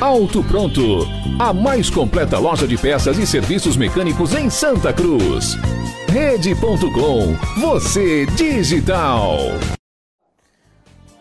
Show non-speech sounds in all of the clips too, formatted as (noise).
Auto Pronto, a mais completa loja de peças e serviços mecânicos em Santa Cruz. Rede.com, você digital.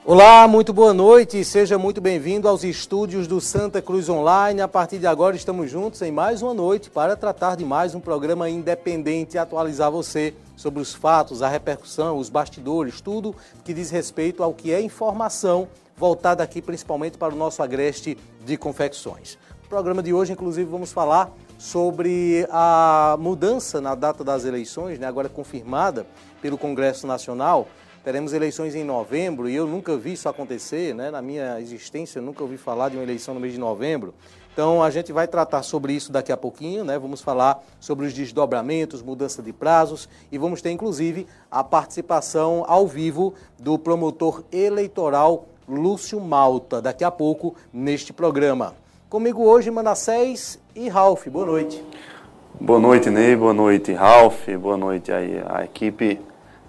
Olá, muito boa noite e seja muito bem-vindo aos estúdios do Santa Cruz Online. A partir de agora estamos juntos em mais uma noite para tratar de mais um programa independente e atualizar você sobre os fatos, a repercussão, os bastidores, tudo que diz respeito ao que é informação voltada aqui principalmente para o nosso agreste de confecções. No programa de hoje, inclusive, vamos falar sobre a mudança na data das eleições, né, agora confirmada pelo Congresso Nacional teremos eleições em novembro e eu nunca vi isso acontecer, né? na minha existência, eu nunca ouvi falar de uma eleição no mês de novembro. Então a gente vai tratar sobre isso daqui a pouquinho, né? Vamos falar sobre os desdobramentos, mudança de prazos e vamos ter inclusive a participação ao vivo do promotor eleitoral Lúcio Malta, daqui a pouco neste programa. Comigo hoje Manassés e Ralph. Boa noite. Boa noite, Ney. Boa noite, Ralph. Boa noite aí a equipe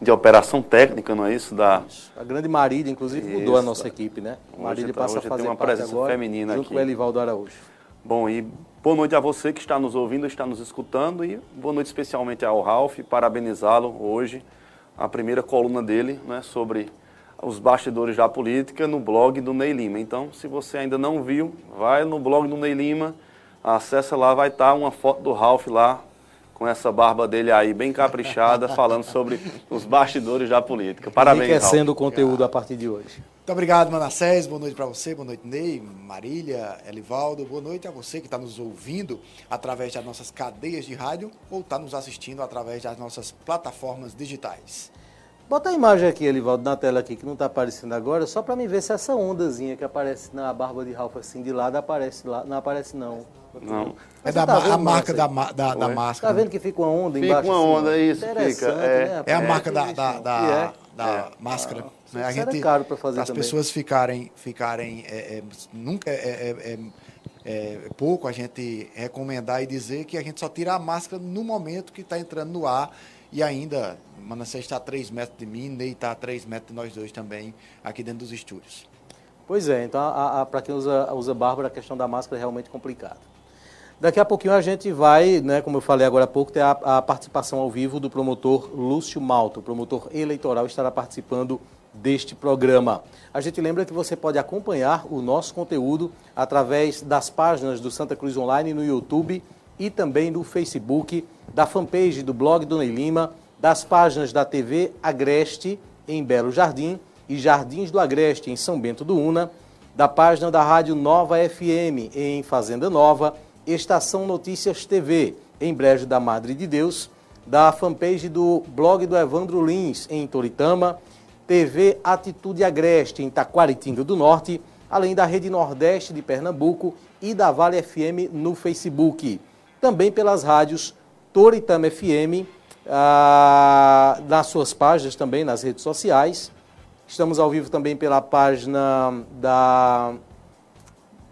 de operação técnica, não é isso? Da... A grande Marília, inclusive, isso. mudou a nossa equipe, né? Hoje, Marília tá, passa a fazer tem uma presença agora, feminina junto aqui. com o Elivaldo Araújo. Bom, e boa noite a você que está nos ouvindo, está nos escutando e boa noite especialmente ao Ralph, parabenizá-lo hoje, a primeira coluna dele, né, sobre os bastidores da política no blog do Ney Lima. Então, se você ainda não viu, vai no blog do Ney Lima, acessa lá, vai estar uma foto do Ralph lá com essa barba dele aí bem caprichada, falando sobre os bastidores da política. Parabéns, Enriquecendo o conteúdo a partir de hoje. Muito obrigado, Manassés. Boa noite para você, boa noite, Ney, Marília, Elivaldo. Boa noite a você que está nos ouvindo através das nossas cadeias de rádio ou está nos assistindo através das nossas plataformas digitais. Bota a imagem aqui, Elivaldo, na tela aqui, que não está aparecendo agora, só para me ver se essa ondazinha que aparece na barba de Ralph assim de lado aparece lá. Não aparece, não. Não. É da tá a marca da, da, da máscara. Tá vendo que fica uma onda Fica embaixo? uma assim, onda, ó? isso, Interessante, fica, é. né? É a marca da, da, da, é? da máscara. né? A gente, caro pra fazer as também. pessoas ficarem, ficarem é, é, nunca é, é, é- é pouco a gente recomendar e dizer que a gente só tira a máscara no momento que está entrando no ar e ainda, Manassés está a 3 metros de mim, Ney está a 3 metros de nós dois também, aqui dentro dos estúdios. Pois é, então para quem usa, usa barba, a questão da máscara é realmente complicada. Daqui a pouquinho a gente vai, né, como eu falei agora há pouco, ter a, a participação ao vivo do promotor Lúcio Malto. O promotor eleitoral estará participando deste programa. A gente lembra que você pode acompanhar o nosso conteúdo através das páginas do Santa Cruz Online no YouTube e também no Facebook, da fanpage do blog do Ney Lima, das páginas da TV Agreste em Belo Jardim e Jardins do Agreste em São Bento do Una, da página da Rádio Nova FM em Fazenda Nova, Estação Notícias TV em Brejo da Madre de Deus, da fanpage do blog do Evandro Lins em Toritama, TV Atitude Agreste em Taquaritinga do Norte, além da Rede Nordeste de Pernambuco e da Vale FM no Facebook. Também pelas rádios Toritama FM, ah, nas suas páginas também, nas redes sociais. Estamos ao vivo também pela página da.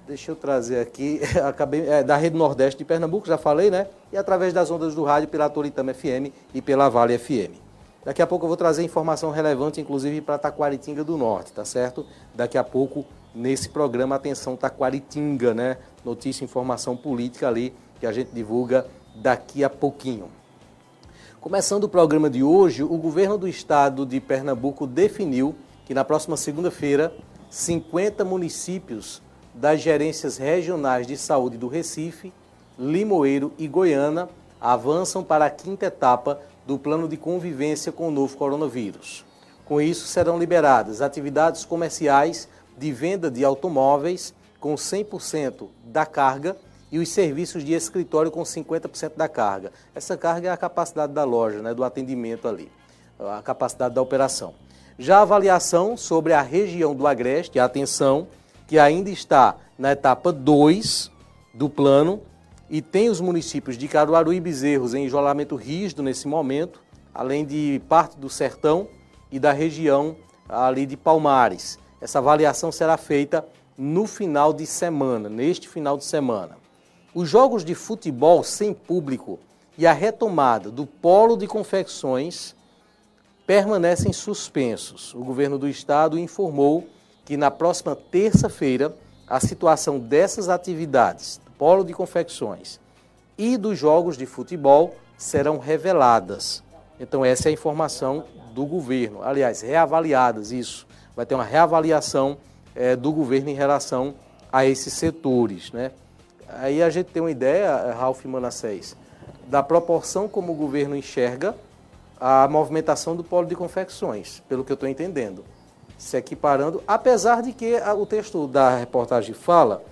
Deixa eu trazer aqui, (laughs) acabei, é, da Rede Nordeste de Pernambuco, já falei, né? E através das ondas do rádio pela Toritama FM e pela Vale FM. Daqui a pouco eu vou trazer informação relevante, inclusive para Taquaritinga do Norte, tá certo? Daqui a pouco, nesse programa, atenção Taquaritinga, né? Notícia informação política ali, que a gente divulga daqui a pouquinho. Começando o programa de hoje, o governo do estado de Pernambuco definiu que na próxima segunda-feira, 50 municípios das gerências regionais de saúde do Recife, Limoeiro e Goiânia avançam para a quinta etapa do plano de convivência com o novo coronavírus. Com isso, serão liberadas atividades comerciais de venda de automóveis com 100% da carga e os serviços de escritório com 50% da carga. Essa carga é a capacidade da loja, né, do atendimento ali, a capacidade da operação. Já a avaliação sobre a região do Agreste, atenção, que ainda está na etapa 2 do plano e tem os municípios de Caruaru e Bezerros em isolamento rígido nesse momento, além de parte do Sertão e da região ali de Palmares. Essa avaliação será feita no final de semana, neste final de semana. Os jogos de futebol sem público e a retomada do polo de confecções permanecem suspensos. O governo do estado informou que na próxima terça-feira a situação dessas atividades, do polo de confecções e dos jogos de futebol serão reveladas. Então essa é a informação do governo. Aliás, reavaliadas isso. Vai ter uma reavaliação é, do governo em relação a esses setores, né? Aí a gente tem uma ideia, Ralf Manassés, da proporção como o governo enxerga a movimentação do polo de confecções, pelo que eu estou entendendo. Se equiparando, apesar de que o texto da reportagem fala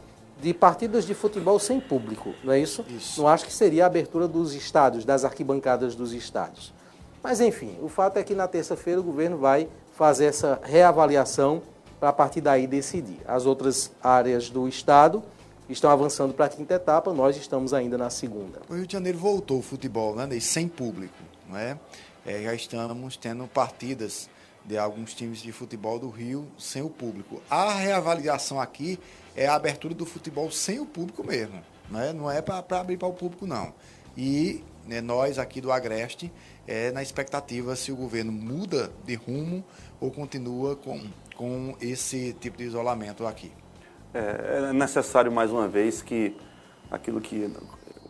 de partidas de futebol sem público, não é isso? isso? Não acho que seria a abertura dos estádios, das arquibancadas dos estádios. Mas, enfim, o fato é que na terça-feira o governo vai fazer essa reavaliação para a partir daí decidir. As outras áreas do Estado estão avançando para a quinta etapa, nós estamos ainda na segunda. O Rio de Janeiro voltou o futebol, né, sem público, não é? é? Já estamos tendo partidas de alguns times de futebol do Rio sem o público. A reavaliação aqui é a abertura do futebol sem o público mesmo, não é, é para abrir para o público, não. E né, nós aqui do Agreste, é na expectativa se o governo muda de rumo ou continua com, com esse tipo de isolamento aqui. É, é necessário mais uma vez que aquilo que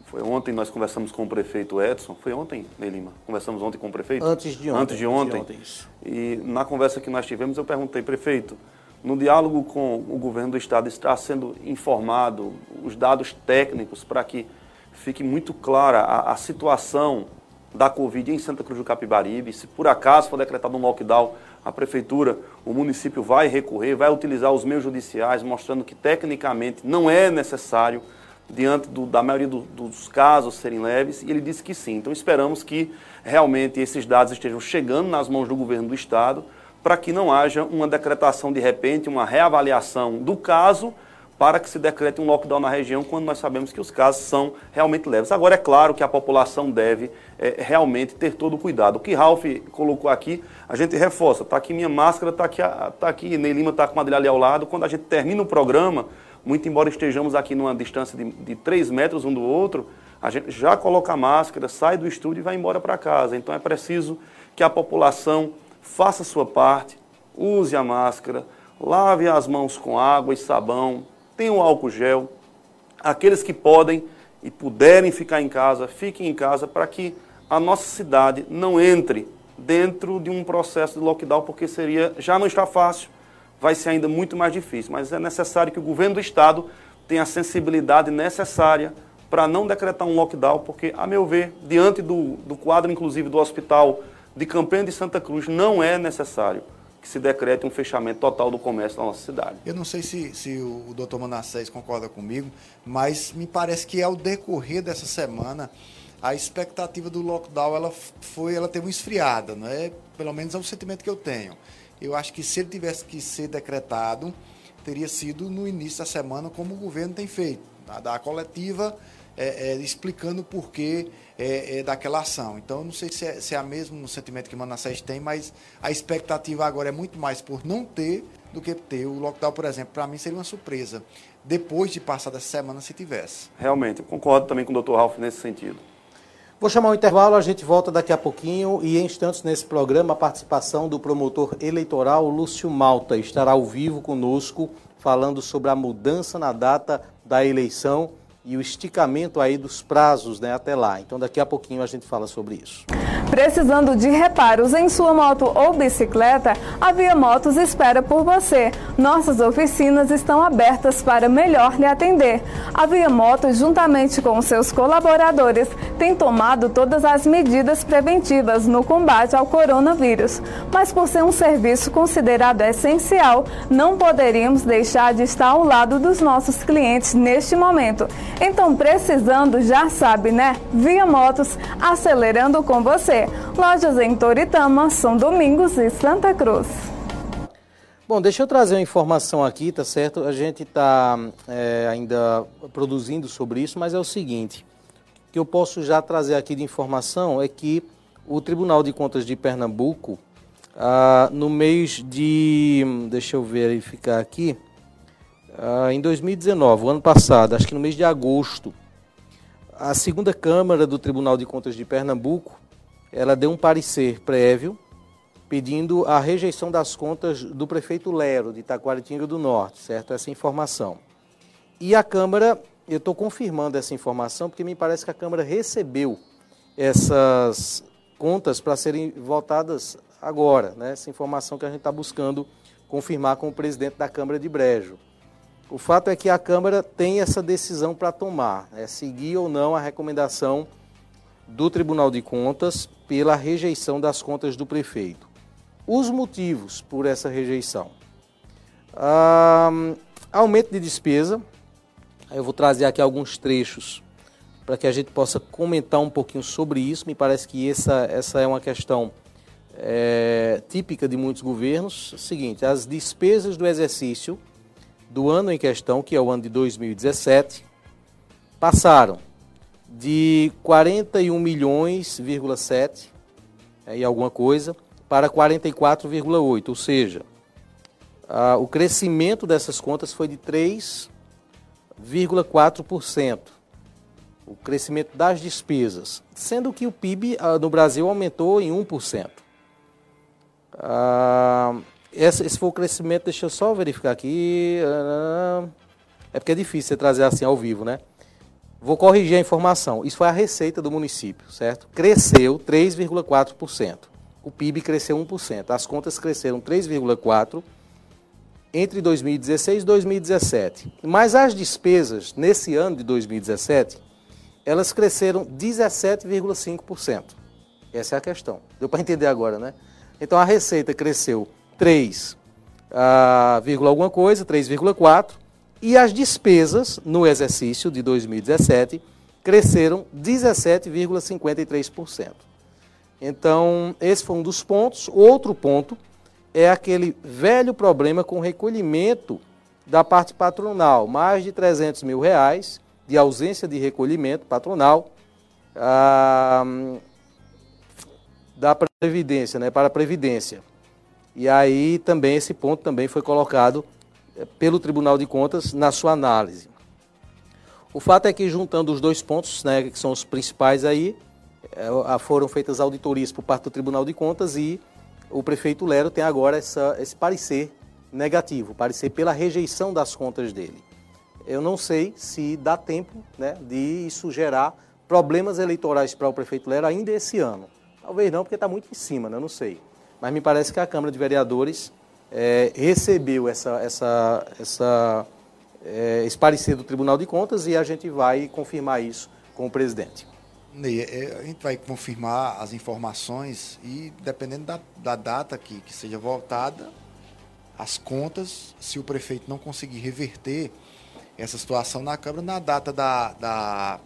foi ontem nós conversamos com o prefeito Edson, foi ontem, Ney Lima? Conversamos ontem com o prefeito? Antes de ontem. Antes de ontem. Antes de ontem e na conversa que nós tivemos eu perguntei, prefeito, no diálogo com o governo do estado está sendo informado os dados técnicos para que fique muito clara a, a, situação da Covid em Santa Cruz do Capibaribe. Se por acaso for decretado um lockdown, a prefeitura, o município vai recorrer, vai utilizar os meios judiciais, mostrando que tecnicamente não é necessário, diante do, da maioria do, dos casos serem leves, e ele disse que sim. Então esperamos que realmente esses dados estejam chegando nas mãos do governo do Estado, para que não haja uma decretação de repente, uma reavaliação do caso para que se decrete um lockdown na região quando nós sabemos que os casos são realmente leves. Agora, é claro que a população deve é, realmente ter todo o cuidado. O que Ralph colocou aqui, a gente reforça. Está aqui minha máscara, está aqui, tá aqui Ney Lima está com a dele ali ao lado. Quando a gente termina o programa, muito embora estejamos aqui numa distância de, de 3 metros um do outro, a gente já coloca a máscara, sai do estúdio e vai embora para casa. Então é preciso que a população faça a sua parte, use a máscara, lave as mãos com água e sabão, tenham álcool gel. Aqueles que podem e puderem ficar em casa, fiquem em casa para que a nossa cidade não entre dentro de um processo de lockdown, porque seria já não está fácil, vai ser ainda muito mais difícil. Mas é necessário que o governo do estado tenha a sensibilidade necessária para não decretar um lockdown, porque, a meu ver, diante do, do quadro, inclusive, do hospital de Campanha de Santa Cruz, não é necessário que se decrete um fechamento total do comércio na nossa cidade. Eu não sei se, se o, doutor Manassés concorda comigo, mas me parece que ao decorrer dessa semana, a expectativa do lockdown ela foi, ela teve uma esfriada, não é? Pelo menos é o sentimento que eu tenho. Eu acho que se ele tivesse que ser decretado, teria sido no início da semana, como o governo tem feito, da coletiva é, é, explicando o porquê é, é, daquela ação. Então, não sei se é, se é a mesmo sentimento que Manassés tem, mas a expectativa agora é muito mais por não ter do que ter. O lockdown, por exemplo, para mim seria uma surpresa, depois de passar dessa semana, se tivesse. Realmente, eu concordo também com o Dr. Ralph nesse sentido. Vou chamar o um intervalo, a gente volta daqui a pouquinho e em instantes nesse programa a participação do promotor eleitoral Lúcio Malta estará ao vivo conosco falando sobre a mudança na data da eleição e o esticamento aí dos prazos né, até lá. Então daqui a pouquinho a gente fala sobre isso. Precisando de reparos em sua moto ou bicicleta, a Via Motos espera por você. Nossas oficinas estão abertas para melhor lhe atender. A Via Motos, juntamente com seus colaboradores, tem tomado todas as medidas preventivas no combate ao coronavírus. Mas por ser um serviço considerado essencial, não poderíamos deixar de estar ao lado dos nossos clientes neste momento. Então, precisando, já sabe, né? Via Motos, acelerando com você. Lojas em Toritama, São Domingos e Santa Cruz. Bom, deixa eu trazer uma informação aqui, tá certo? A gente está é, ainda produzindo sobre isso, mas é o seguinte: o que eu posso já trazer aqui de informação é que o Tribunal de Contas de Pernambuco, ah, no mês de. Deixa eu verificar aqui. Ah, em 2019, o ano passado, acho que no mês de agosto, a segunda Câmara do Tribunal de Contas de Pernambuco, ela deu um parecer prévio pedindo a rejeição das contas do prefeito Lero, de Itaquaritinga do Norte, certo? Essa informação. E a Câmara, eu estou confirmando essa informação, porque me parece que a Câmara recebeu essas contas para serem votadas agora, né? essa informação que a gente está buscando confirmar com o presidente da Câmara de Brejo. O fato é que a Câmara tem essa decisão para tomar, é seguir ou não a recomendação do Tribunal de Contas pela rejeição das contas do prefeito. Os motivos por essa rejeição. Aumento de despesa. Eu vou trazer aqui alguns trechos para que a gente possa comentar um pouquinho sobre isso. Me parece que essa, essa é uma questão é, típica de muitos governos. É seguinte, as despesas do exercício do ano em questão, que é o ano de 2017, passaram de 41 milhões,7 é, e alguma coisa para 44,8, ou seja, a, o crescimento dessas contas foi de 3,4%. O crescimento das despesas, sendo que o PIB a, no Brasil aumentou em 1%. Ah, esse, esse foi o crescimento, deixa eu só verificar aqui. É porque é difícil você trazer assim ao vivo, né? Vou corrigir a informação. Isso foi a receita do município, certo? Cresceu 3,4%. O PIB cresceu 1%. As contas cresceram 3,4% entre 2016 e 2017. Mas as despesas, nesse ano de 2017, elas cresceram 17,5%. Essa é a questão. Deu para entender agora, né? Então a receita cresceu 3, ah, alguma coisa, 3,4, e as despesas no exercício de 2017 cresceram 17,53%. Então, esse foi um dos pontos. Outro ponto é aquele velho problema com recolhimento da parte patronal, mais de 300 mil reais de ausência de recolhimento patronal ah, da Previdência, né, para a Previdência. E aí também esse ponto também foi colocado eh, pelo Tribunal de Contas na sua análise. O fato é que juntando os dois pontos, né, que são os principais aí, eh, foram feitas auditorias por parte do Tribunal de Contas e o prefeito Lero tem agora essa, esse parecer negativo, parecer pela rejeição das contas dele. Eu não sei se dá tempo né, de isso gerar problemas eleitorais para o prefeito Lero ainda esse ano. Talvez não, porque está muito em cima, né, eu não sei mas me parece que a Câmara de Vereadores é, recebeu essa, essa, essa, é, esse parecer do Tribunal de Contas e a gente vai confirmar isso com o presidente. Ney, é, a gente vai confirmar as informações e, dependendo da, da data que, que seja voltada, as contas, se o prefeito não conseguir reverter essa situação na Câmara, na data da, da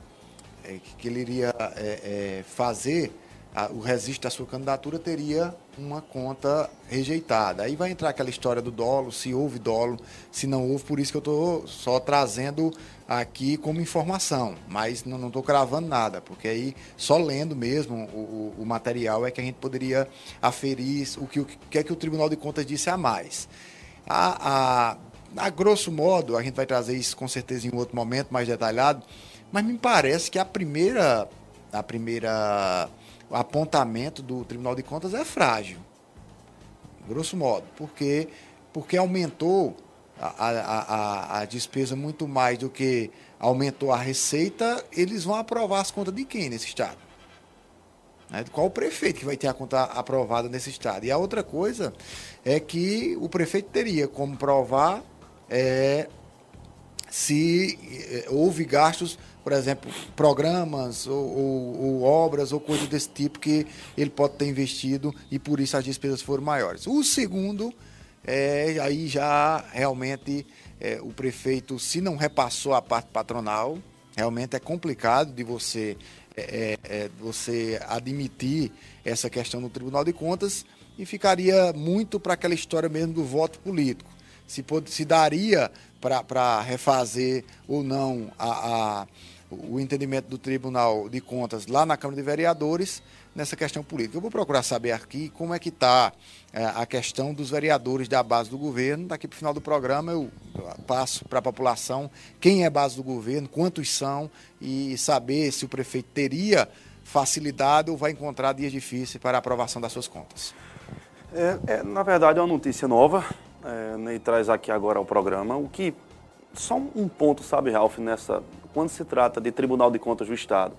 é, que ele iria é, é, fazer a, o registro da sua candidatura teria uma conta rejeitada. Aí vai entrar aquela história do dolo, se houve dolo, se não houve, por isso que eu estou só trazendo aqui como informação, mas não estou cravando nada, porque aí só lendo mesmo o, o, o, material é que a gente poderia aferir o que, o que é que o Tribunal de Contas disse a mais. A, a, a grosso modo, a gente vai trazer isso com certeza em outro momento mais detalhado, mas me parece que a primeira, a primeira o apontamento do Tribunal de Contas é frágil, grosso modo, porque, porque aumentou a, a, a, a despesa muito mais do que aumentou a receita, eles vão aprovar as contas de quem nesse Estado? Né? Qual o prefeito que vai ter a conta aprovada nesse estado? E a outra coisa é que o prefeito teria como provar é, se é, houve gastos, por exemplo, programas ou, ou, ou, obras ou coisas desse tipo que ele pode ter investido e por isso as despesas foram maiores. O segundo é aí já realmente é, o prefeito, se não repassou a parte patronal, realmente é complicado de você é, é, é, você admitir essa questão no Tribunal de Contas e ficaria muito para aquela história mesmo do voto político. Se, pode, se daria para refazer ou não a, a, o entendimento do Tribunal de Contas lá na Câmara de Vereadores nessa questão política. Eu vou procurar saber aqui como é que está é, a questão dos vereadores da base do governo. Daqui para o final do programa eu passo para a população quem é base do governo, quantos são e saber se o prefeito teria facilidade ou vai encontrar dias difíceis para a aprovação das suas contas. É, é, na verdade, é uma notícia nova, é, traz aqui agora ao programa, o que, só um ponto, sabe, Ralf, nessa, quando se trata de Tribunal de Contas do Estado,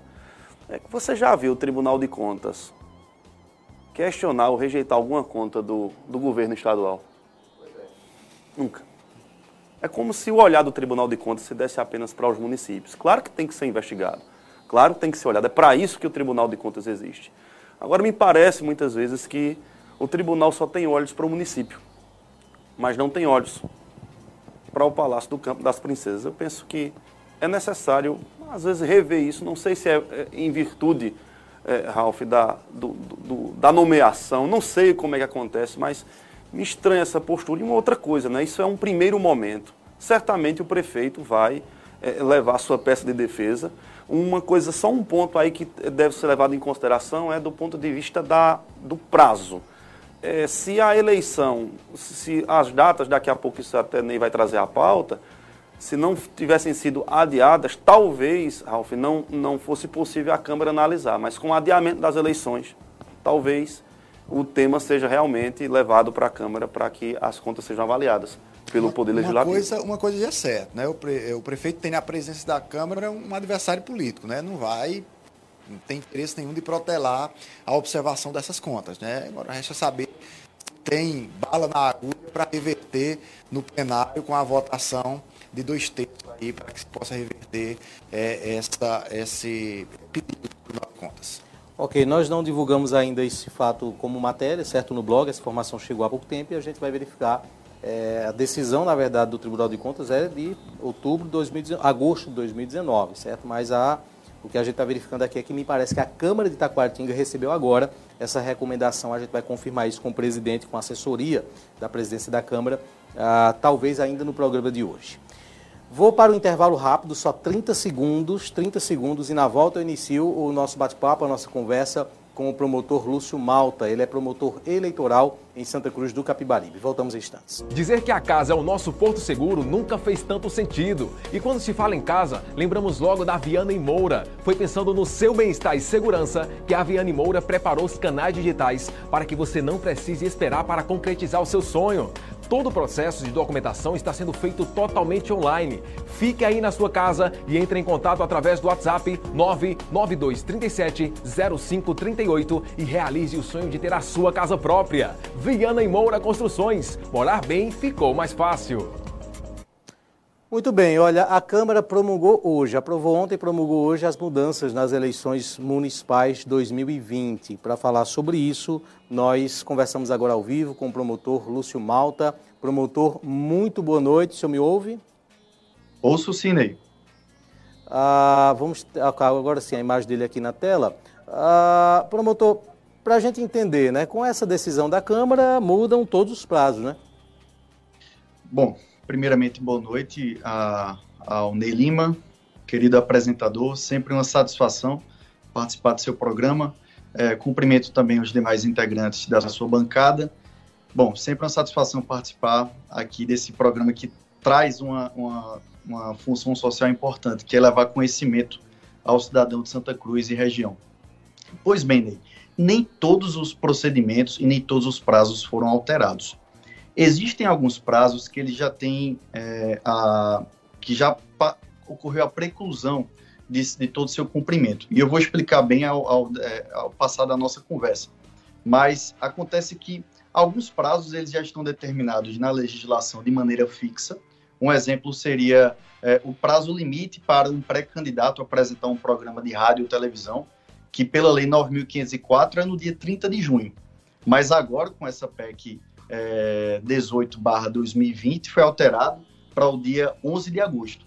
é você já viu o Tribunal de Contas questionar ou rejeitar alguma conta do, do governo estadual? Nunca. É como se o olhar do Tribunal de Contas se desse apenas para os municípios. Claro que tem que ser investigado. Claro que tem que ser olhado. É para isso que o Tribunal de Contas existe. Agora, me parece muitas vezes que o tribunal só tem olhos para o município, mas não tem olhos para o Palácio do Campo das Princesas. Eu penso que é necessário, às vezes, rever isso. Não sei se é, é em virtude é, Ralph, da, do, do, da nomeação. Não sei como é que acontece, mas me estranha essa postura. E uma outra coisa, né? isso é um primeiro momento. Certamente o prefeito vai é, levar a sua peça de defesa. Uma coisa, só um ponto aí que deve ser levado em consideração é do ponto de vista da, do prazo. É, se a eleição, se as datas, daqui a pouco isso até nem vai trazer a pauta, se não tivessem sido adiadas, talvez, Ralf, não, não fosse possível a Câmara analisar. Mas com o adiamento das eleições, talvez o tema seja realmente levado para a Câmara para que as contas sejam avaliadas pelo Poder Legislativo. Uma coisa, uma coisa já é certa, né? O, pre, o prefeito tem na presença da Câmara um adversário político, né? Não vai, não tem interesse nenhum de protelar a observação dessas contas, né? Agora resta saber tem bala na agulha para reverter no plenário com a votação de dois terços aí para que se possa reverter é, essa, esse pedido do Tribunal de Contas. Ok, nós não divulgamos ainda esse fato como matéria, certo, no blog, essa informação chegou há pouco tempo e a gente vai verificar. É, a decisão, na verdade, do Tribunal de Contas é de outubro de 2019, agosto de 2019, certo? Mas a, o que a gente está verificando aqui é que me parece que a Câmara de Itacoatinga recebeu agora essa recomendação. A gente vai confirmar isso com o presidente, com a assessoria da presidência da Câmara, ah, talvez ainda no programa de hoje. Vou para o intervalo rápido, só 30 segundos, 30 segundos, e na volta eu inicio o nosso bate-papo, a nossa conversa com o promotor Lúcio Malta. Ele é promotor eleitoral em Santa Cruz do Capibaribe. Voltamos em instantes. Dizer que a casa é o nosso porto seguro nunca fez tanto sentido. E quando se fala em casa, lembramos logo da Viana e Moura. Foi pensando no seu bem-estar e segurança que a Viana e Moura preparou os canais digitais para que você não precise esperar para concretizar o seu sonho. Todo o processo de documentação está sendo feito totalmente online. Fique aí na sua casa e entre em contato através do WhatsApp 992 37 0538 e realize o sonho de ter a sua casa própria. Viana e Moura Construções. Morar bem ficou mais fácil. Muito bem, olha, a Câmara promulgou hoje, aprovou ontem e promulgou hoje as mudanças nas eleições municipais 2020. Para falar sobre isso, nós conversamos agora ao vivo com o promotor Lúcio Malta. Promotor, muito boa noite, o senhor me ouve? Ouço sim, Ney. Ah, vamos agora sim a imagem dele aqui na tela. Ah, promotor, para a gente entender, né, com essa decisão da Câmara mudam todos os prazos, né? Bom, Primeiramente, boa noite a, ao Ney Lima, querido apresentador, sempre uma satisfação participar do seu programa. É, cumprimento também os demais integrantes da sua bancada. Bom, sempre uma satisfação participar aqui desse programa que traz uma, uma, uma função social importante, que é levar conhecimento ao cidadão de Santa Cruz e região. Pois bem, Ney, nem todos os procedimentos e nem todos os prazos foram alterados. Existem alguns prazos que ele já tem é, a, que já ocorreu a preclusão de, de todo o seu cumprimento. E eu vou explicar bem ao, ao, é, ao passar da nossa conversa. Mas acontece que alguns prazos eles já estão determinados na legislação de maneira fixa. Um exemplo seria é, o prazo limite para um pré-candidato apresentar um programa de rádio ou televisão, que pela Lei 9.504 é no dia 30 de junho. Mas agora, com essa PEC é, 18/2020, foi alterado para o dia 11 de agosto.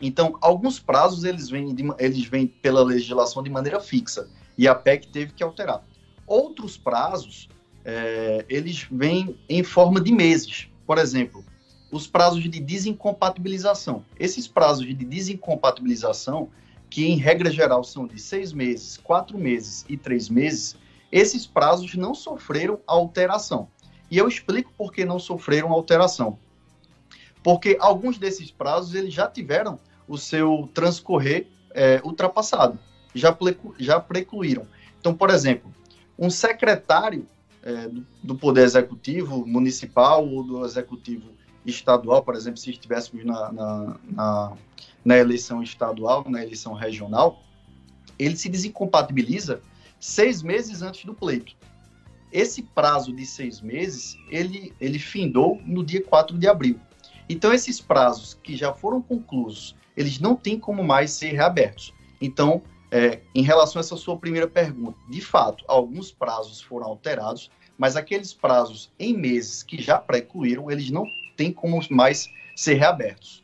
Então, alguns prazos eles vêm, de, eles vêm pela legislação de maneira fixa e a PEC teve que alterar. Outros prazos, é, eles vêm em forma de meses. Por exemplo, os prazos de desincompatibilização. Esses prazos de desincompatibilização, que em regra geral são de seis meses, quatro meses e três meses, esses prazos não sofreram alteração. E eu explico por que não sofreram alteração. Porque alguns desses prazos eles já tiveram o seu transcorrer é, ultrapassado, já, já precluíram. Então, por exemplo, um secretário é, do, Poder Executivo municipal ou do Executivo estadual, por exemplo, se estivéssemos na, na, na, na eleição estadual, na eleição regional, ele se desincompatibiliza seis meses antes do pleito. Esse prazo de seis meses, ele, ele findou no dia 4 de abril. Então, esses prazos que já foram conclusos, eles não têm como mais ser reabertos. Então, é, em relação a essa sua primeira pergunta, de fato, alguns prazos foram alterados, mas aqueles prazos em meses que já precluíram, eles não têm como mais ser reabertos.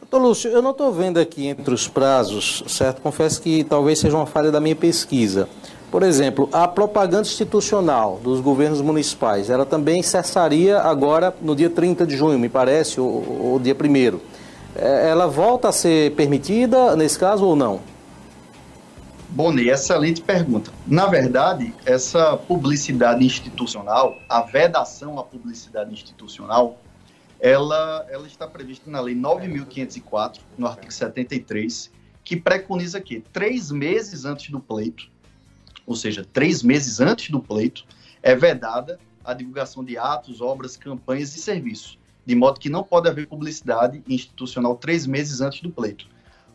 Doutor Lúcio, eu não estou vendo aqui entre os prazos, certo? Confesso que talvez seja uma falha da minha pesquisa. Por exemplo, a propaganda institucional dos governos municipais, ela também cessaria agora no dia 30 de junho, me parece, ou, ou dia 1 é, Ela volta a ser permitida nesse caso ou não? Boni, excelente pergunta. Na verdade, essa publicidade institucional, a vedação à publicidade institucional, ela, ela está prevista na Lei 9.504, no artigo 73, que preconiza que três meses antes do pleito, ou seja, três meses antes do pleito, é vedada a divulgação de atos, obras, campanhas e serviços, de modo que não pode haver publicidade institucional três meses antes do pleito.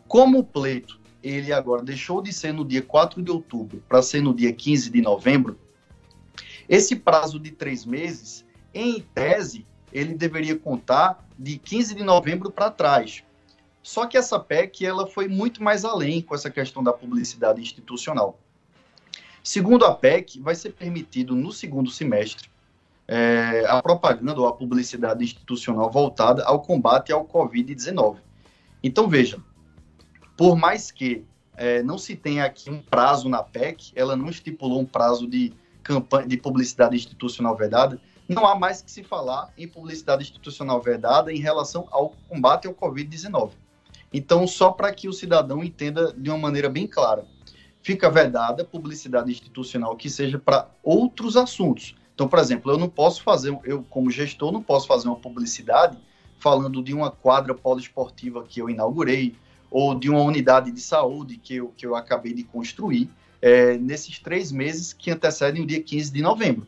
Como o pleito ele agora deixou de ser no dia 4 de outubro para ser no dia 15 de novembro, esse prazo de três meses, em tese, ele deveria contar de 15 de novembro para trás. Só que essa PEC ela foi muito mais além com essa questão da publicidade institucional. Segundo a PEC, vai ser permitido no segundo semestre é, a propaganda ou a publicidade institucional voltada ao combate ao Covid-19. Então, veja, por mais que é, não se tenha aqui um prazo na PEC, ela não estipulou um prazo de campanha de publicidade institucional vedada, não há mais que se falar em publicidade institucional vedada em relação ao combate ao Covid-19. Então, só para que o cidadão entenda de uma maneira bem clara, fica vedada publicidade institucional que seja para outros assuntos. Então, por exemplo, eu não posso fazer, eu como gestor, não posso fazer uma publicidade falando de uma quadra poliesportiva que eu inaugurei, ou de uma unidade de saúde que eu, que eu acabei de construir, é, nesses três meses que antecedem o dia 15 de novembro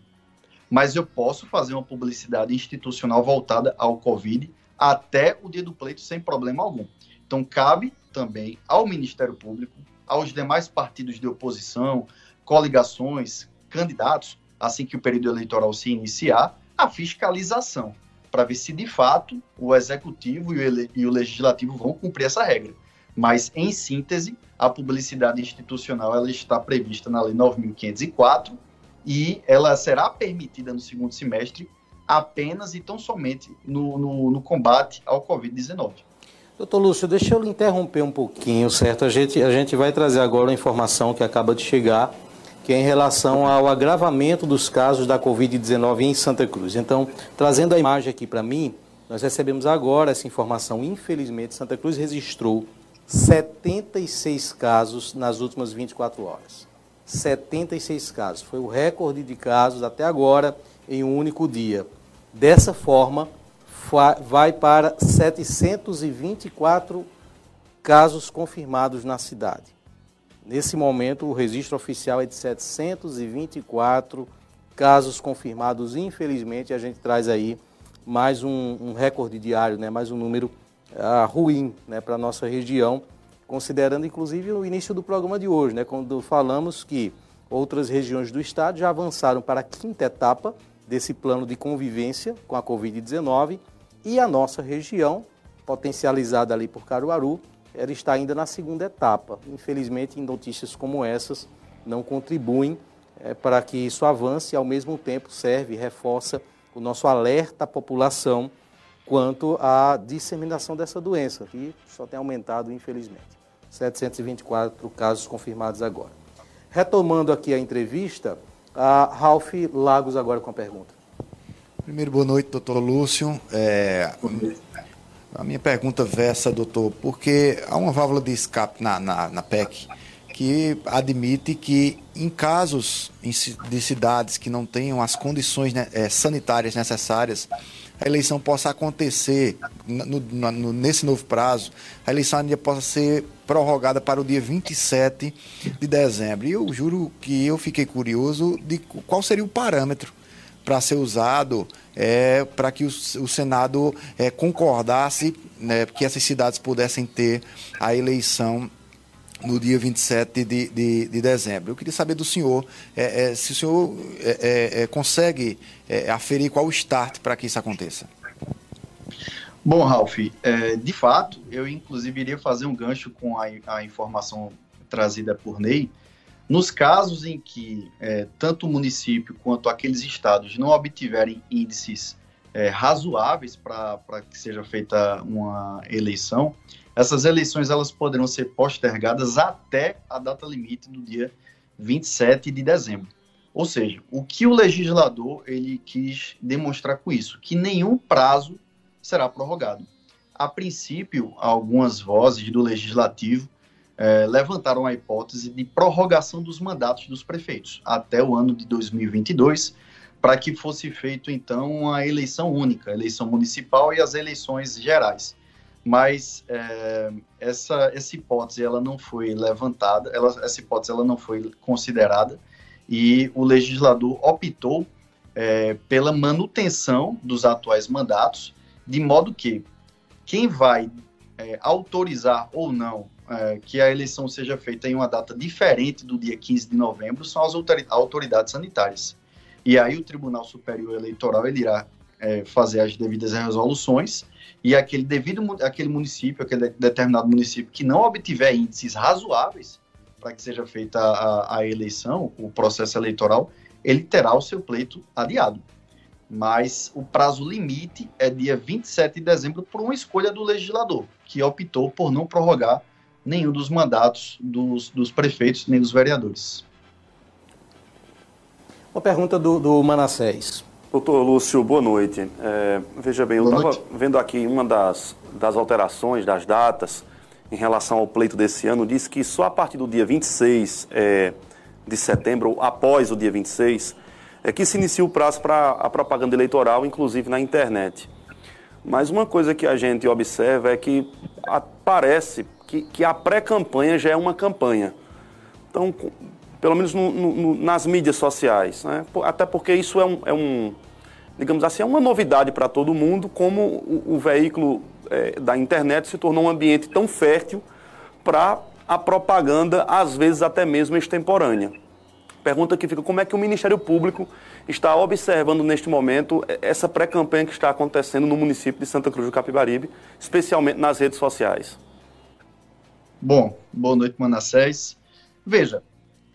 mas eu posso fazer uma publicidade institucional voltada ao Covid até o dia do pleito sem problema algum. Então, cabe também ao Ministério Público, aos demais partidos de oposição, coligações, candidatos, assim que o período eleitoral se iniciar, a fiscalização, para ver se de fato o Executivo e o Legislativo vão cumprir essa regra. Mas, em síntese, a publicidade institucional ela está prevista na Lei 9.504 e ela será permitida no segundo semestre apenas e tão somente no, no, no combate ao Covid-19. Doutor Lúcio, deixa eu interromper um pouquinho, certo? A gente, a gente vai trazer agora uma informação que acaba de chegar, que é em relação ao agravamento dos casos da Covid-19 em Santa Cruz. Então, trazendo a imagem aqui para mim, nós recebemos agora essa informação. Infelizmente, Santa Cruz registrou 76 casos nas últimas 24 horas. 76 casos. Foi o recorde de casos até agora em um único dia. Dessa forma, vai para 724 casos confirmados na cidade. Nesse momento, o registro oficial é de 724 casos confirmados. Infelizmente, a gente traz aí mais um, um recorde diário, né? mais um número uh, ruim né? para a nossa região considerando inclusive o início do programa de hoje, né, quando falamos que outras regiões do estado já avançaram para a quinta etapa desse plano de convivência com a Covid-19 e a nossa região, potencializada ali por Caruaru, ela está ainda na segunda etapa. Infelizmente, notícias como essas, não contribuem é, para que isso avance e, ao mesmo tempo, serve e reforça o nosso alerta à população quanto à disseminação dessa doença, que só tem aumentado, infelizmente. 724 casos confirmados agora. Retomando aqui a entrevista, a Ralph Lagos agora com a pergunta. Primeiro, boa noite, doutor Lúcio. É, a minha pergunta versa, doutor, porque há uma válvula de escape na, na, na PEC que admite que em casos de cidades que não tenham as condições né, é, sanitárias necessárias, a eleição possa acontecer no, no, nesse novo prazo, a eleição ainda possa ser prorrogada para o dia 27 de dezembro. E eu juro que eu fiquei curioso de qual seria o parâmetro para ser usado é, para que o, o Senado é, concordasse né, que essas cidades pudessem ter a eleição no dia 27 de, de, de dezembro. Eu queria saber do senhor é, é, se o senhor é, é, consegue aferir qual o start para que isso aconteça. Bom, Ralf, de fato, eu inclusive iria fazer um gancho com a, a informação trazida por Ney. Nos casos em que tanto o município quanto aqueles estados não obtiverem índices razoáveis para que seja feita uma eleição, essas eleições elas poderão ser postergadas até a data limite do dia 27 de dezembro. Ou seja, o que o legislador ele quis demonstrar com isso, que nenhum prazo será prorrogado. A princípio, algumas vozes do legislativo eh, levantaram a hipótese de prorrogação dos mandatos dos prefeitos até o ano de 2022, para que fosse feito então a eleição única, a eleição municipal e as eleições gerais. Mas é, essa, essa hipótese ela não foi levantada, ela, essa hipótese ela não foi considerada e o legislador optou é, pela manutenção dos atuais mandatos, de modo que quem vai é, autorizar ou não é, que a eleição seja feita em uma data diferente do dia 15 de novembro são as autoridades sanitárias. E aí o Tribunal Superior Eleitoral ele irá é, fazer as devidas resoluções e aquele devido aquele município, aquele determinado município que não obtiver índices razoáveis para que seja feita a, a, eleição, o processo eleitoral, ele terá o seu pleito adiado. Mas o prazo limite é dia 27 de dezembro por uma escolha do legislador, que optou por não prorrogar nenhum dos mandatos dos, dos prefeitos nem dos vereadores. Uma pergunta do, do Manassés. Doutor Lúcio, boa noite. É, veja bem, eu estava vendo aqui uma das, das alterações das datas em relação ao pleito desse ano, diz que só a partir do dia 26 é, de setembro, ou após o dia 26, é que se inicia o prazo para a propaganda eleitoral, inclusive na internet. Mas uma coisa que a gente observa é que parece que, que a pré-campanha já é uma campanha. Então, pelo menos no, no, nas mídias sociais. Né? Até porque isso é um, é um, digamos assim, é uma novidade para todo mundo, como o, o veículo é, da internet se tornou um ambiente tão fértil para a propaganda, às vezes até mesmo extemporânea. Pergunta que fica, como é que o Ministério Público está observando neste momento essa pré-campanha que está acontecendo no município de Santa Cruz do Capibaribe, especialmente nas redes sociais? Bom, boa noite, Manassés. Veja,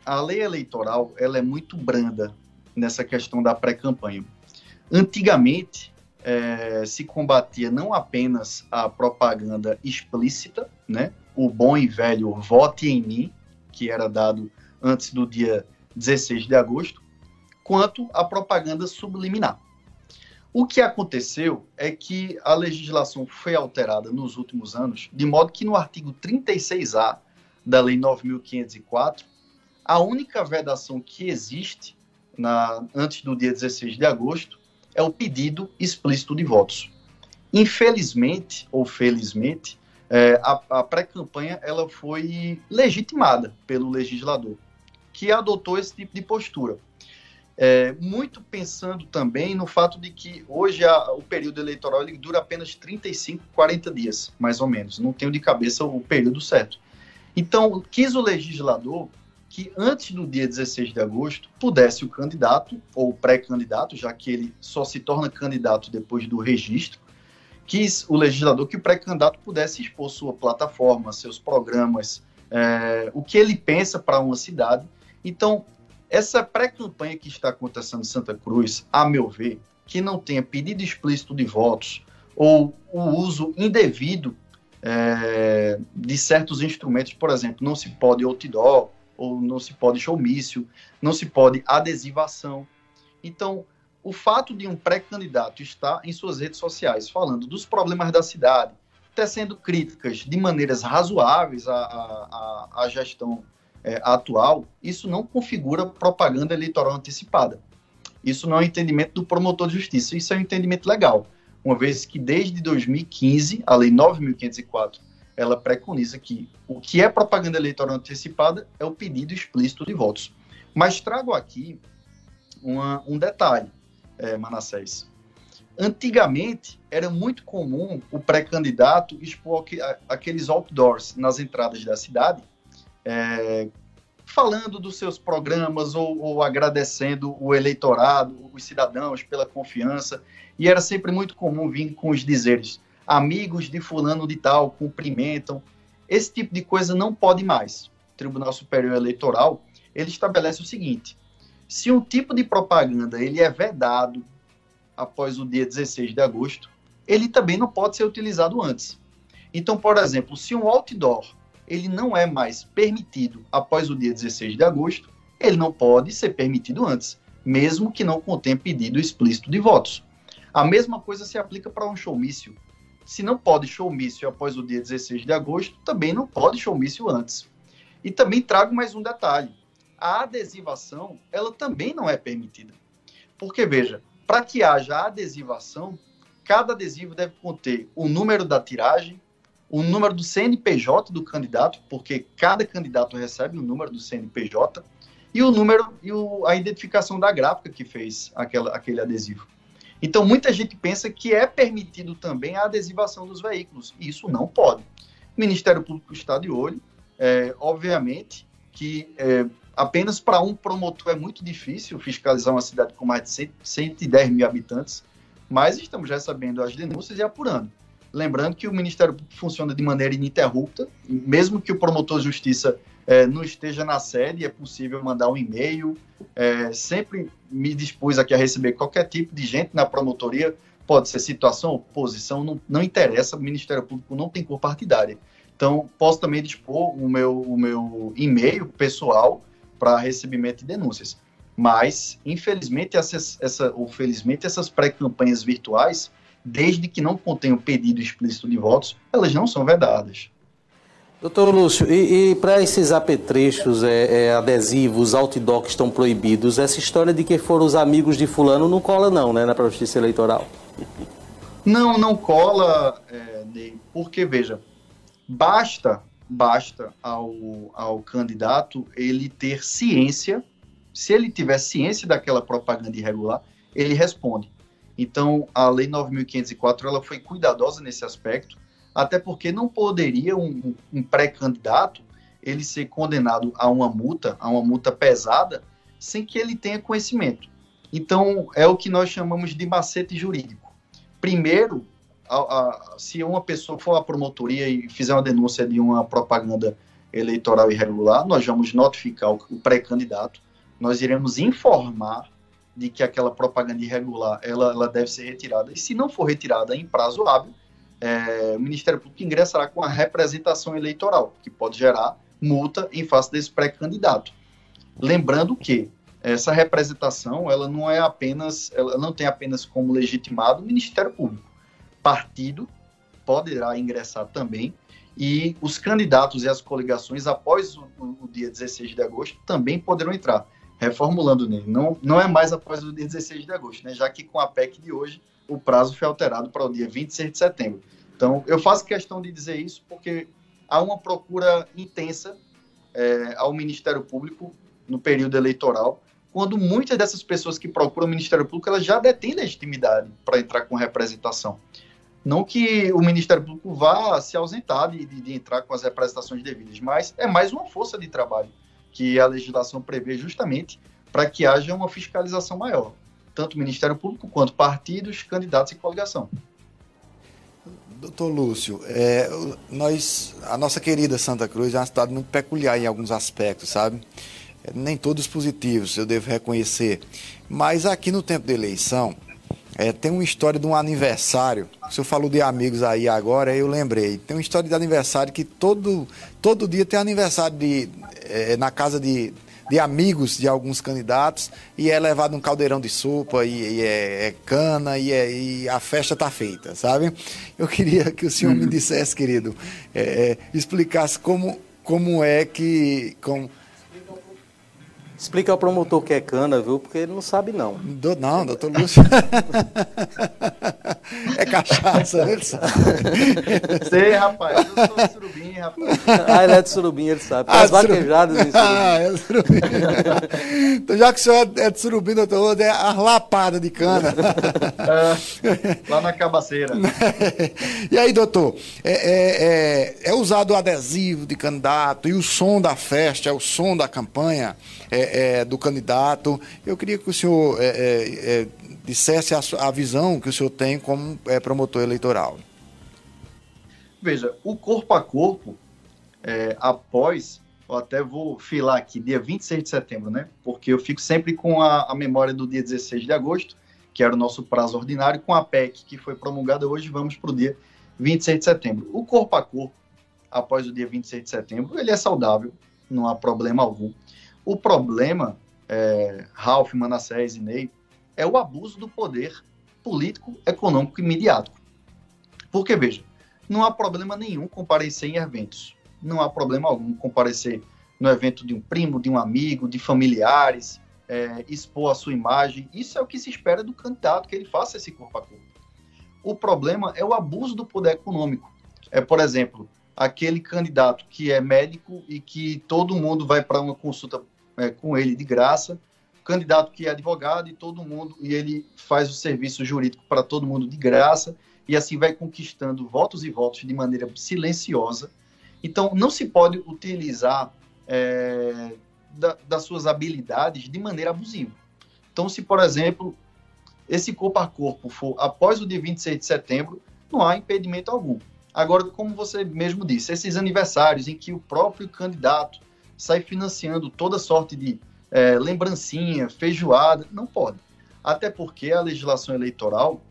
a lei eleitoral ela é muito branda nessa questão da pré-campanha. Antigamente, é, se combatia não apenas a propaganda explícita, né, o bom e velho vote em mim, que era dado antes do dia 16 de agosto, quanto a propaganda subliminar. O que aconteceu é que a legislação foi alterada nos últimos anos, de modo que no artigo 36A da Lei 9504, a única vedação que existe na, antes do dia 16 de agosto é o pedido explícito de votos. Infelizmente, ou felizmente, é, a, a pré-campanha ela foi legitimada pelo legislador, que adotou esse tipo de postura. É, muito pensando também no fato de que hoje a, o período eleitoral ele dura apenas 35, 40 dias, mais ou menos. Não tenho de cabeça o período certo. Então, quis o legislador que antes do dia 16 de agosto pudesse o candidato ou pré-candidato, já que ele só se torna candidato depois do registro, quis o legislador que o pré-candidato pudesse expor sua plataforma, seus programas, é, o que ele pensa para uma cidade. Então, essa pré-campanha que está acontecendo em Santa Cruz, a meu ver, que não tenha pedido explícito de votos ou o uso indevido é, de certos instrumentos, por exemplo, não se pode outdoor, ou não se pode showmício, não se pode adesivação. Então, o fato de um pré-candidato estar em suas redes sociais falando dos problemas da cidade, tecendo críticas de maneiras razoáveis à, à, à gestão é, atual, isso não configura propaganda eleitoral antecipada. Isso não é um entendimento do promotor de justiça, isso é um entendimento legal, uma vez que desde 2015, a Lei 9.504 ela preconiza que o que é propaganda eleitoral antecipada é o pedido explícito de votos. Mas trago aqui uma, um detalhe, é, Manassés. Antigamente, era muito comum o pré-candidato expor aqueles outdoors nas entradas da cidade, é, falando dos seus programas ou, ou, agradecendo o eleitorado, os cidadãos pela confiança. E era sempre muito comum vir com os dizeres: amigos de fulano de tal cumprimentam. Esse tipo de coisa não pode mais. O Tribunal Superior Eleitoral, ele estabelece o seguinte: se um tipo de propaganda ele é vedado após o dia 16 de agosto, ele também não pode ser utilizado antes. Então, por exemplo, se um outdoor ele não é mais permitido após o dia 16 de agosto, ele não pode ser permitido antes, mesmo que não contenha pedido explícito de votos. A mesma coisa se aplica para um showmício. Se não pode showmício após o dia 16 de agosto, também não pode showmício antes. E também trago mais um detalhe. A adesivação, ela também não é permitida. Porque, veja, para que haja adesivação, cada adesivo deve conter o número da tiragem, o número do CNPJ do candidato, porque cada candidato recebe o número do CNPJ, e o número e o, a identificação da gráfica que fez aquela, aquele adesivo. Então, muita gente pensa que é permitido também a adesivação dos veículos. E isso não pode. O Ministério Público está de olho. É, obviamente que é, apenas para um promotor é muito difícil fiscalizar uma cidade com mais de 100, 110 mil habitantes, mas estamos recebendo as denúncias e apurando. Lembrando que o Ministério Público funciona de maneira ininterrupta, mesmo que o promotor de justiça é, não esteja na sede, é possível mandar um e-mail. É, sempre me dispus aqui a receber qualquer tipo de gente na promotoria, pode ser situação, oposição, não, não interessa, o Ministério Público não tem cor partidária. Então, posso também dispor o meu, o meu e-mail pessoal para recebimento de denúncias. Mas, infelizmente, essas, essa, ou felizmente, essas pré-campanhas virtuais, desde que não contenham pedido explícito de votos, elas não são vedadas. Doutor Lúcio, e, e para esses apetrechos, é, é, adesivos, outdoor que estão proibidos, essa história de que foram os amigos de fulano não cola não, né, na justiça eleitoral? Não, não cola, é, Ney, porque, veja, basta, basta ao, ao candidato ele ter ciência, se ele tiver ciência daquela propaganda irregular, ele responde. Então, a Lei 9.504, ela foi cuidadosa nesse aspecto, até porque não poderia um, um pré-candidato ele ser condenado a uma multa, a uma multa pesada, sem que ele tenha conhecimento. Então, é o que nós chamamos de macete jurídico. Primeiro, a, a, se uma pessoa for à promotoria e fizer uma denúncia de uma propaganda eleitoral irregular, nós vamos notificar o, o pré-candidato, nós iremos informar de que aquela propaganda irregular ela, ela deve ser retirada, e se não for retirada em prazo hábil, é, o Ministério Público ingressará com a representação eleitoral, que pode gerar multa em face desse pré-candidato. Lembrando que essa representação, ela não é apenas, ela não tem apenas como legitimado o Ministério Público. Partido poderá ingressar também e os candidatos e as coligações após o, o dia 16 de agosto também poderão entrar. Reformulando nele, não, não é mais após o dia 16 de agosto, né? já que com a PEC de hoje o prazo foi alterado para o dia 26 de setembro. Então, eu faço questão de dizer isso porque há uma procura intensa é, ao Ministério Público no período eleitoral, quando muitas dessas pessoas que procuram o Ministério Público elas já detêm legitimidade para entrar com representação. Não que o Ministério Público vá se ausentar de, de, de entrar com as representações devidas, mas é mais uma força de trabalho que a legislação prevê justamente para que haja uma fiscalização maior, tanto o Ministério Público quanto partidos, candidatos e coligação. Doutor Lúcio, é, nós, a nossa querida Santa Cruz é uma cidade muito peculiar em alguns aspectos, sabe? É, nem todos positivos, eu devo reconhecer. Mas aqui no tempo da eleição, é, tem uma história de um aniversário. O senhor falou de amigos aí agora, eu lembrei. Tem uma história de aniversário que todo, todo dia tem aniversário de, é, na casa de de amigos de alguns candidatos e é levado um caldeirão de sopa e, e é, é, cana e, é, e, a festa está feita, sabe? Eu queria que o senhor me dissesse, querido, é, é, explicasse como, como é que. Como, Explica ao promotor que é cana, viu? Porque ele não sabe, não. Do, não, doutor Lúcio. (laughs) é cachaça, ele sabe. Sei, rapaz. Eu sou de surubim, rapaz. Ah, ele é de surubim, ele sabe. Ah, As vaquejadas em surubim. Ah, é de surubim. então, já que o senhor é de surubim, doutor, é a lapada de cana. É, lá na cabaceira. (laughs) e aí, doutor, é, é, é, é usado o adesivo de candidato e o som da festa, é o som da campanha. É, é, do candidato. Eu queria que o senhor é, é, é dissesse a, a, visão que o senhor tem como é, promotor eleitoral. Veja, o corpo a corpo, após, eu até vou filar aqui, dia 26 de setembro, né? Porque eu fico sempre com a, a memória do dia 16 de agosto, que era o nosso prazo ordinário, com a PEC que foi promulgada hoje, vamos para o dia 26 de setembro. O corpo a corpo, após o dia 26 de setembro, ele é saudável, não há problema algum. O problema, é, Ralph, Manassés e Ney, é o abuso do poder político, econômico e midiático. Porque, veja, não há problema nenhum comparecer em eventos. Não há problema algum comparecer no evento de um primo, de um amigo, de familiares, é, expor a sua imagem. Isso é o que se espera do candidato, que ele faça esse corpo a corpo. O problema é o abuso do poder econômico. É, por exemplo, aquele candidato que é médico e que todo mundo vai para uma consulta é, com ele de graça, candidato que é advogado e todo mundo, e ele faz o serviço jurídico para todo mundo de graça, e assim vai conquistando votos e votos de maneira silenciosa. Então, não se pode utilizar é, da, das suas habilidades de maneira abusiva. Então, se, por exemplo, esse corpo a corpo for após o dia 26 de setembro, não há impedimento algum. Agora, como você mesmo disse, esses aniversários em que o próprio candidato sai financiando toda sorte de é, lembrancinha, feijoada, não pode. Até porque a legislação eleitoral,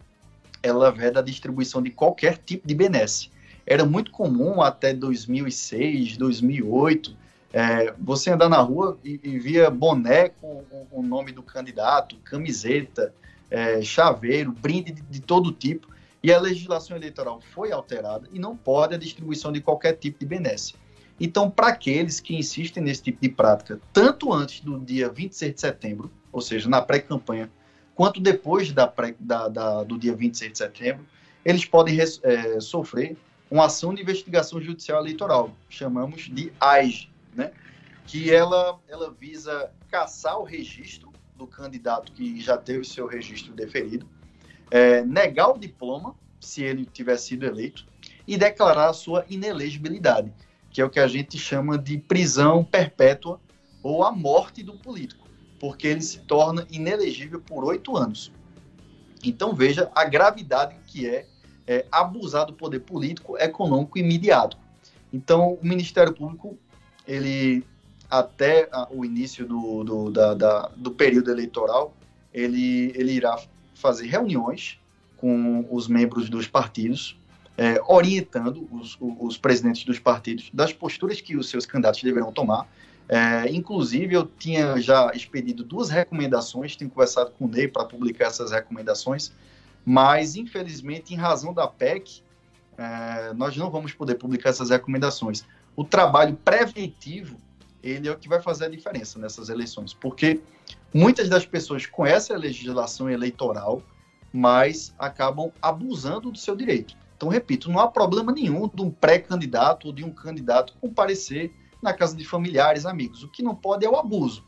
ela veda a distribuição de qualquer tipo de benesse. Era muito comum até 2006, 2008, é, você andar na rua e, e via boné com o, nome do candidato, camiseta, é, chaveiro, brinde de, de todo tipo, e a legislação eleitoral foi alterada e não pode a distribuição de qualquer tipo de benesse. Então, para aqueles que insistem nesse tipo de prática, tanto antes do dia 26 de setembro, ou seja, na pré-campanha, quanto depois da pré, da, da, do dia 26 de setembro, eles podem é, sofrer uma ação de investigação judicial eleitoral, chamamos de AIG, né? que ela, ela visa caçar o registro do candidato que já teve seu registro deferido, é, negar o diploma, se ele tiver sido eleito, e declarar a sua inelegibilidade que é o que a gente chama de prisão perpétua ou a morte do político, porque ele se torna inelegível por oito anos. Então veja a gravidade que é, é abusar do poder político, econômico e midiático. Então o Ministério Público, ele até o início do, do, da, da, do período eleitoral, ele, ele irá fazer reuniões com os membros dos partidos é, orientando os, os, presidentes dos partidos das posturas que os seus candidatos deverão tomar. É, inclusive, eu tinha já expedido duas recomendações, tenho conversado com o Ney para publicar essas recomendações, mas, infelizmente, em razão da PEC, é, nós não vamos poder publicar essas recomendações. O trabalho preventivo, ele é o que vai fazer a diferença nessas eleições, porque muitas das pessoas conhecem a legislação eleitoral, mas acabam abusando do seu direito. Então, repito, não há problema nenhum de um pré-candidato ou de um candidato comparecer na casa de familiares, amigos. O que não pode é o abuso,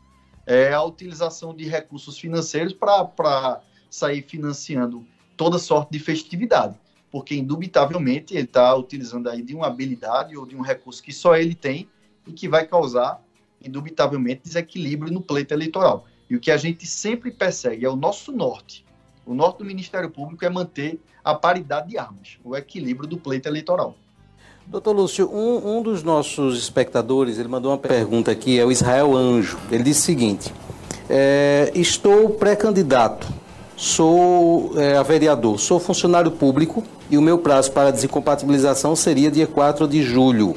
é a utilização de recursos financeiros para sair financiando toda sorte de festividade. porque indubitavelmente ele está utilizando aí de uma habilidade ou de um recurso que só ele tem e que vai causar indubitavelmente desequilíbrio no pleito eleitoral. E o que a gente sempre persegue é o nosso norte. O norte do Ministério Público é manter a paridade de armas, o equilíbrio do pleito eleitoral. Doutor Lúcio, um, um dos nossos espectadores, ele mandou uma pergunta aqui, é o Israel Anjo. Ele disse o seguinte, é, estou pré-candidato, sou é, vereador, sou funcionário público e o meu prazo para desincompatibilização seria dia 4 de julho.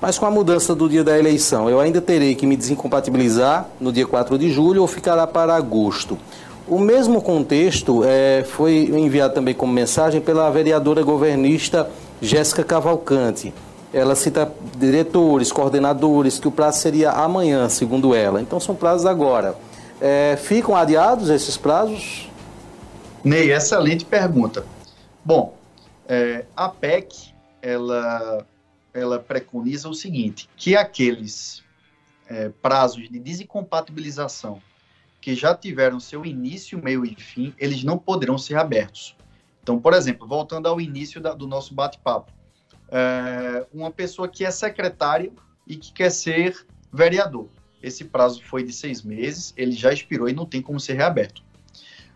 Mas com a mudança do dia da eleição, eu ainda terei que me desincompatibilizar no dia 4 de julho ou ficará para agosto. O mesmo contexto é, foi enviado também como mensagem pela vereadora governista Jéssica Cavalcante. Ela cita diretores, coordenadores, que o prazo seria amanhã, segundo ela. Então são prazos agora. É, ficam adiados esses prazos? Ney, excelente pergunta. Bom, é, a PEC, ela ela preconiza o seguinte, que aqueles é, prazos de desincompatibilização que já tiveram seu início, meio e fim, eles não poderão ser abertos. Então, por exemplo, voltando ao início da, do nosso bate-papo, é, uma pessoa que é secretária e que quer ser vereador. Esse prazo foi de seis meses, ele já expirou e não tem como ser reaberto.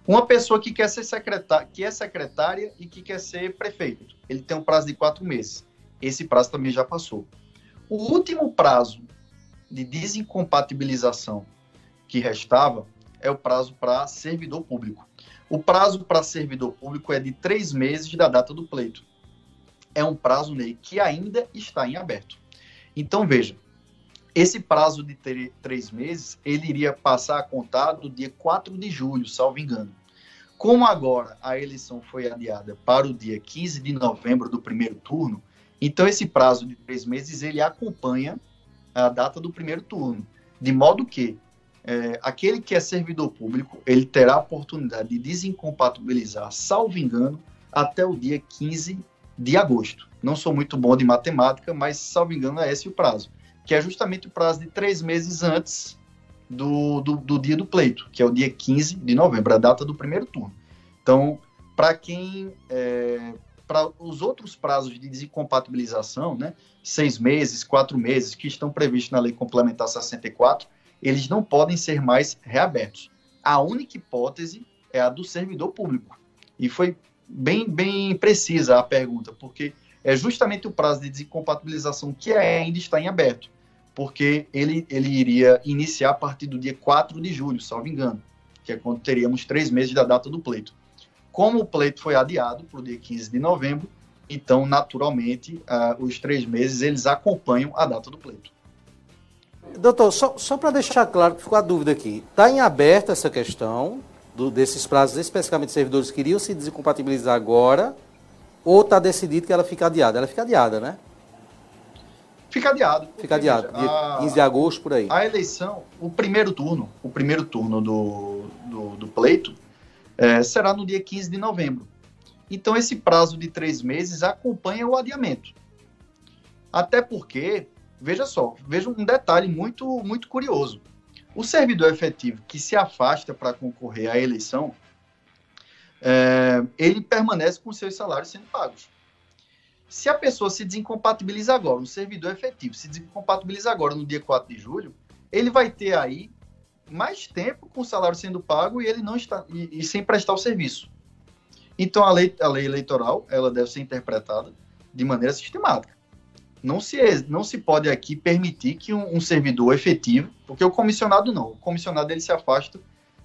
Uma pessoa que quer ser secretária, que é secretária e que quer ser prefeito, ele tem um prazo de quatro meses esse prazo também já passou. O último prazo de desincompatibilização que restava é o prazo para servidor público. O prazo para servidor público é de três meses da data do pleito. É um prazo, Ney, que ainda está em aberto. Então, veja, esse prazo de três meses, ele iria passar a contar do dia 4 de julho, salvo engano. Como agora a eleição foi adiada para o dia 15 de novembro do primeiro turno, então, esse prazo de três meses, ele acompanha a data do primeiro turno, de modo que é, aquele que é servidor público, ele terá a oportunidade de desincompatibilizar, salvo engano, até o dia 15 de agosto. Não sou muito bom de matemática, mas, salvo engano, é esse o prazo, que é justamente o prazo de três meses antes do, do, do dia do pleito, que é o dia 15 de novembro, a data do primeiro turno. Então, para quem é, para os outros prazos de desincompatibilização, né, seis meses, quatro meses, que estão previstos na Lei Complementar 64, eles não podem ser mais reabertos. A única hipótese é a do servidor público. E foi bem, bem precisa a pergunta, porque é justamente o prazo de desincompatibilização que ainda está em aberto, porque ele, ele iria iniciar a partir do dia 4 de julho, salvo engano, que é quando teríamos três meses da data do pleito. Como o pleito foi adiado para o dia 15 de novembro, então, naturalmente, uh, os três meses eles acompanham a data do pleito. Doutor, só, só para deixar claro que ficou a dúvida aqui, está em aberto essa questão do, desses prazos, especificamente servidores que iriam se desincompatibilizar agora, ou está decidido que ela fica adiada? Ela fica adiada, né? Fica adiado. Fica adiado, veja, dia a, 15 de agosto, por aí. A eleição, o primeiro turno, o primeiro turno do, do, do pleito, é, será no dia 15 de novembro. Então, esse prazo de três meses acompanha o adiamento. Até porque, veja só, veja um detalhe muito, muito curioso. O servidor efetivo que se afasta para concorrer à eleição, é, ele permanece com seus salários sendo pagos. Se a pessoa se desincompatibiliza agora, um servidor efetivo se desincompatibiliza agora no dia 4 de julho, ele vai ter aí mais tempo com o salário sendo pago e ele não está e, e, sem prestar o serviço. Então a lei, a lei eleitoral ela deve ser interpretada de maneira sistemática. Não se, não se pode aqui permitir que um, um servidor efetivo, porque o comissionado não, o comissionado ele se afasta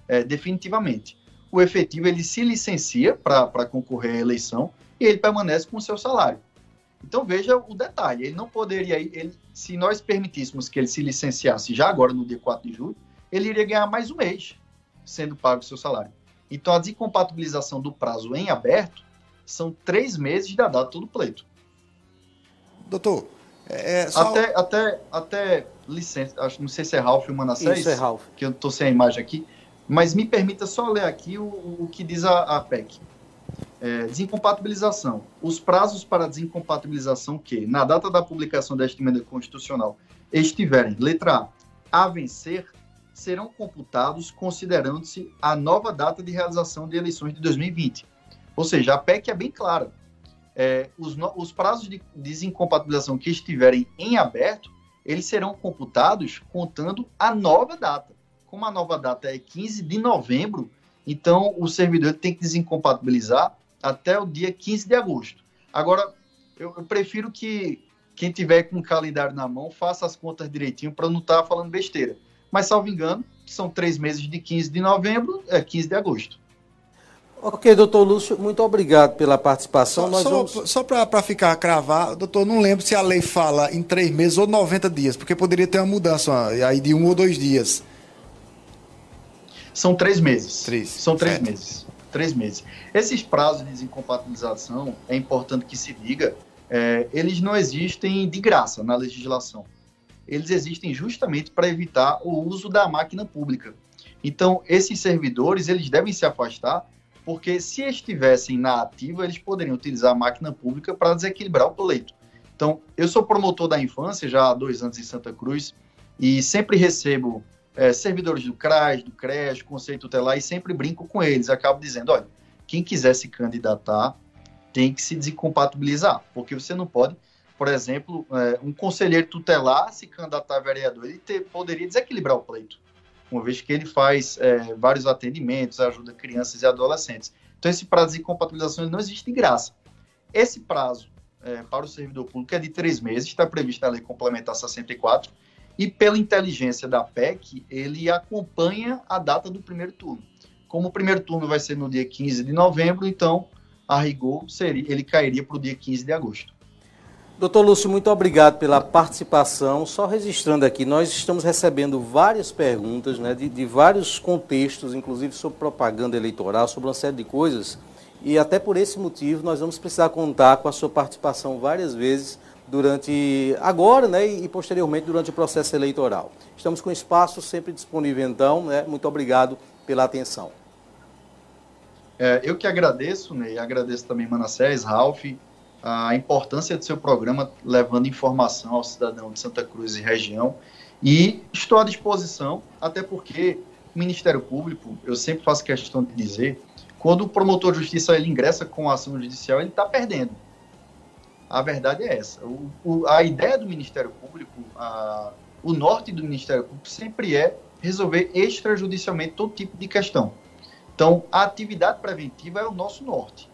é, definitivamente. O efetivo ele se licencia para concorrer à eleição e ele permanece com o seu salário. Então veja o detalhe, ele não poderia, ele, se nós permitíssemos que ele se licenciasse já agora no dia 4 de julho, ele iria ganhar mais um mês sendo pago o seu salário. Então, a desincompatibilização do prazo em aberto são três meses da data do pleito. Doutor, é, é, só... até, até, até licença, acho, não sei se é Ralph ou Manassés, Isso é Ralph. que eu estou sem a imagem aqui, mas me permita só ler aqui o, o que diz a, a PEC. É, desincompatibilização. Os prazos para desincompatibilização que, na data da publicação desta emenda constitucional, estiverem, letra A, a vencer, serão computados considerando-se a nova data de realização de eleições de 2020. Ou seja, a PEC é bem clara. É, os, os prazos de desincompatibilização que estiverem em aberto, eles serão computados contando a nova data. Como a nova data é 15 de novembro, então o servidor tem que desincompatibilizar até o dia 15 de agosto. Agora, eu, eu prefiro que quem tiver com o calendário na mão faça as contas direitinho para não estar tá falando besteira. Mas, salvo engano, são três meses de 15 de novembro, é 15 de agosto. Ok, doutor Lúcio, muito obrigado pela participação. Só, só, vamos... só para ficar cravar, doutor, não lembro se a lei fala em três meses ou 90 dias, porque poderia ter uma mudança aí de um ou dois dias. São três meses. Três. São três certo. meses. Três meses. Esses prazos de desincompatibilização, é importante que se diga, é, eles não existem de graça na legislação. Eles existem justamente para evitar o uso da máquina pública. Então, esses servidores, eles devem se afastar porque se estivessem na ativa, eles poderiam utilizar a máquina pública para desequilibrar o pleito. Então, eu sou promotor da infância já há dois anos em Santa Cruz e sempre recebo é, servidores do CRAS, do CRES, Conceito Tutelar e sempre brinco com eles. Acabo dizendo, olha, quem quiser se candidatar tem que se desincompatibilizar, porque você não pode, por exemplo, é, um conselheiro tutelar se candidatar a vereador, ele ter, poderia desequilibrar o pleito uma vez que ele faz é, vários atendimentos, ajuda crianças e adolescentes. Então, esse prazo de compatibilização não existe de graça. Esse prazo é, para o servidor público é de três meses, está previsto na Lei Complementar 64, e pela inteligência da PEC, ele acompanha a data do primeiro turno. Como o primeiro turno vai ser no dia 15 de novembro, então, a rigor, seria, ele cairia para o dia 15 de agosto. Doutor Lúcio, muito obrigado pela participação. Só registrando aqui, nós estamos recebendo várias perguntas né, de, de, vários contextos, inclusive sobre propaganda eleitoral, sobre uma série de coisas. E até por esse motivo nós vamos precisar contar com a sua participação várias vezes durante agora né, e posteriormente durante o processo eleitoral. Estamos com espaço sempre disponível, então. Né, muito obrigado pela atenção. É, eu que agradeço, né, e agradeço também Manassés, Ralph, a importância do seu programa levando informação ao cidadão de Santa Cruz e região. E estou à disposição, até porque o Ministério Público, eu sempre faço questão de dizer, quando o promotor de justiça ele ingressa com a ação judicial, ele está perdendo. A verdade é essa. O, o, a ideia do Ministério Público, a, o norte do Ministério Público sempre é resolver extrajudicialmente todo tipo de questão. Então, a atividade preventiva é o nosso norte.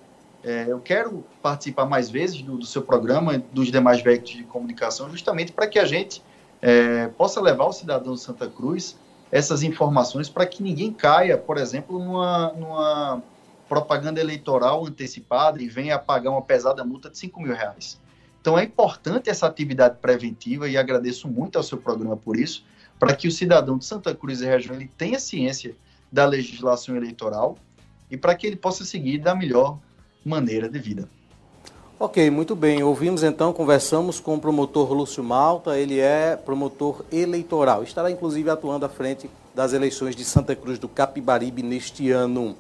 É, eu quero participar mais vezes do, do, seu programa, dos demais veículos de comunicação, justamente para que a gente é, possa levar ao cidadão de Santa Cruz essas informações para que ninguém caia, por exemplo, numa, numa propaganda eleitoral antecipada e venha pagar uma pesada multa de 5 mil reais. Então é importante essa atividade preventiva e agradeço muito ao seu programa por isso, para que o cidadão de Santa Cruz e região ele tenha ciência da legislação eleitoral e para que ele possa seguir da melhor maneira de vida. Ok, muito bem. Ouvimos então, conversamos com o promotor Lúcio Malta, ele é promotor eleitoral. Estará inclusive atuando à frente das eleições de Santa Cruz do Capibaribe neste ano.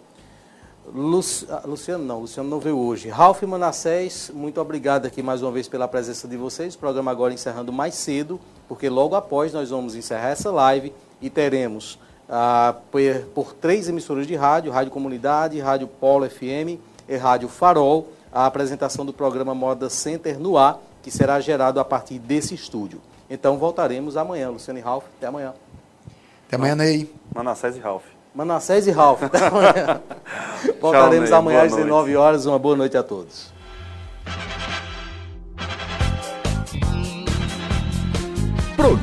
Ah, Luciano não, Luciano não veio hoje. Ralf Manassés, muito obrigado aqui mais uma vez pela presença de vocês. O programa agora encerrando mais cedo, porque logo após nós vamos encerrar essa live e teremos ah, por, por três emissoras de rádio, Rádio Comunidade, Rádio Polo FM e Rádio Farol, a apresentação do programa Moda Center no ar, que será gerado a partir desse estúdio. Então voltaremos amanhã. Luciano e Ralf, até amanhã. Até amanhã, Ney. Manassés e Ralf. Manassés e Ralf, até amanhã. (laughs) voltaremos Tchau, amanhã às 19 horas. Uma boa noite a todos.